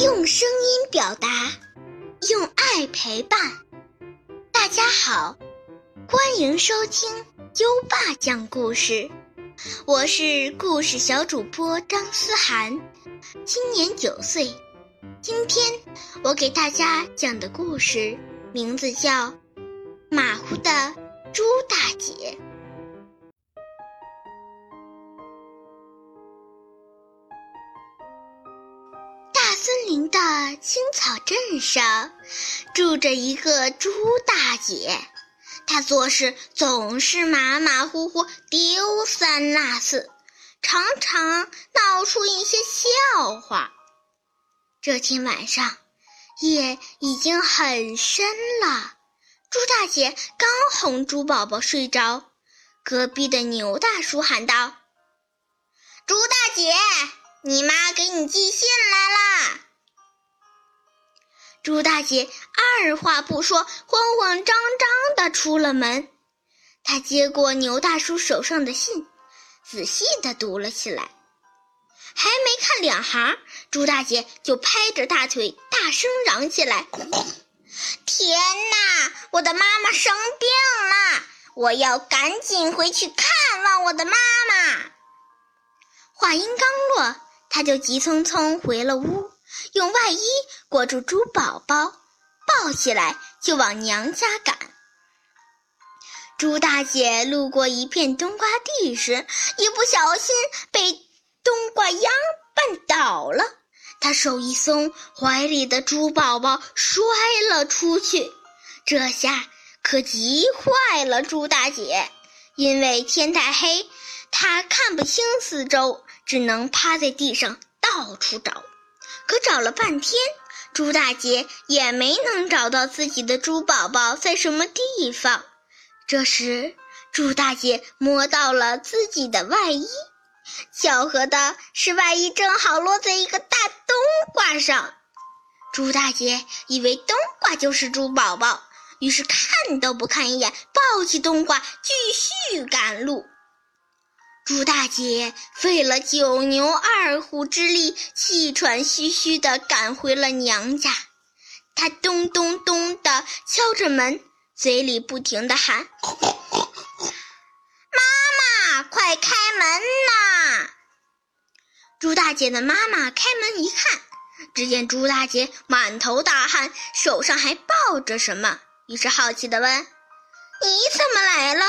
用声音表达，用爱陪伴。大家好，欢迎收听优爸讲故事。我是故事小主播张思涵，今年九岁。今天我给大家讲的故事名字叫《马虎的猪大姐》。的青草镇上，住着一个猪大姐。她做事总是马马虎虎、丢三落四，常常闹出一些笑话。这天晚上，夜已经很深了。猪大姐刚哄猪宝宝睡着，隔壁的牛大叔喊道：“猪大姐，你妈给你寄信来啦！”朱大姐二话不说，慌慌张张地出了门。她接过牛大叔手上的信，仔细地读了起来。还没看两行，朱大姐就拍着大腿大声嚷起来：“天哪！我的妈妈生病了，我要赶紧回去看望我的妈妈。”话音刚落，她就急匆匆回了屋。用外衣裹住猪宝宝，抱起来就往娘家赶。猪大姐路过一片冬瓜地时，一不小心被冬瓜秧绊倒了。她手一松，怀里的猪宝宝摔了出去。这下可急坏了猪大姐，因为天太黑，她看不清四周，只能趴在地上到处找。可找了半天，猪大姐也没能找到自己的猪宝宝在什么地方。这时，猪大姐摸到了自己的外衣，巧合的是，外衣正好落在一个大冬瓜上。猪大姐以为冬瓜就是猪宝宝，于是看都不看一眼，抱起冬瓜继续赶路。朱大姐费了九牛二虎之力，气喘吁吁地赶回了娘家。她咚咚咚地敲着门，嘴里不停地喊：“妈妈，快开门呐！”朱大姐的妈妈开门一看，只见朱大姐满头大汗，手上还抱着什么，于是好奇地问：“你怎么来了？”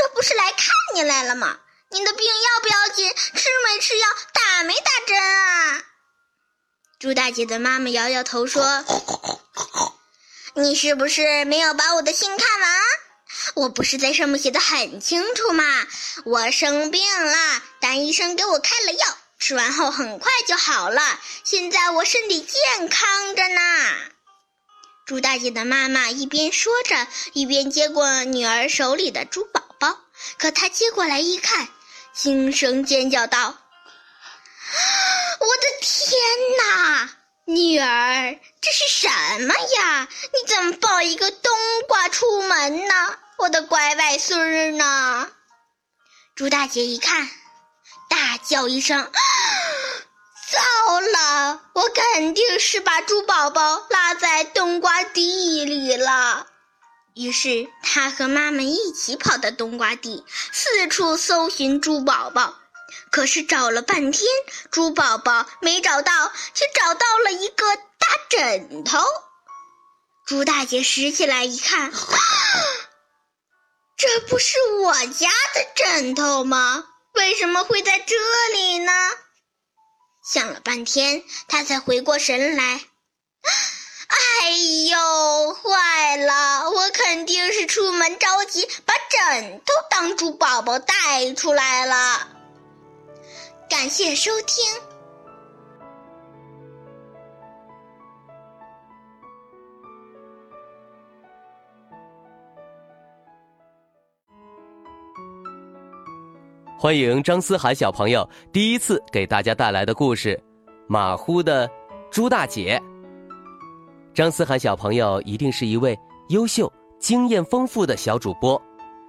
这不是来看你来了吗？你的病要不要紧？吃没吃药？打没打针啊？猪大姐的妈妈摇摇头说：“你是不是没有把我的信看完？我不是在上面写的很清楚吗？我生病了，但医生给我开了药，吃完后很快就好了。现在我身体健康着呢。”猪大姐的妈妈一边说着，一边接过女儿手里的珠宝。可他接过来一看，惊声尖叫道：“我的天哪，女儿，这是什么呀？你怎么抱一个冬瓜出门呢？我的乖外孙儿呢？”猪大姐一看，大叫一声：“糟了！我肯定是把猪宝宝落在冬瓜地里了。”于是，他和妈妈一起跑到冬瓜地，四处搜寻猪宝宝。可是找了半天，猪宝宝没找到，却找到了一个大枕头。猪大姐拾起来一看，这不是我家的枕头吗？为什么会在这里呢？想了半天，她才回过神来。哎呦，坏了！我肯定是出门着急，把枕头当猪宝宝带出来了。感谢收听，欢迎张思涵小朋友第一次给大家带来的故事《马虎的猪大姐》。张思涵小朋友一定是一位优秀、经验丰富的小主播，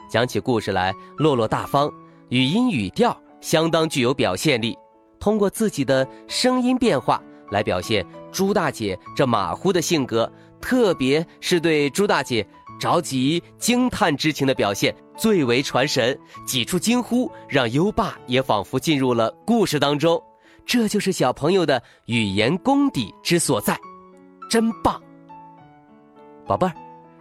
讲起故事来落落大方，语音语调相当具有表现力，通过自己的声音变化来表现朱大姐这马虎的性格，特别是对朱大姐着急惊叹之情的表现最为传神。几处惊呼让优爸也仿佛进入了故事当中。这就是小朋友的语言功底之所在，真棒！宝贝儿，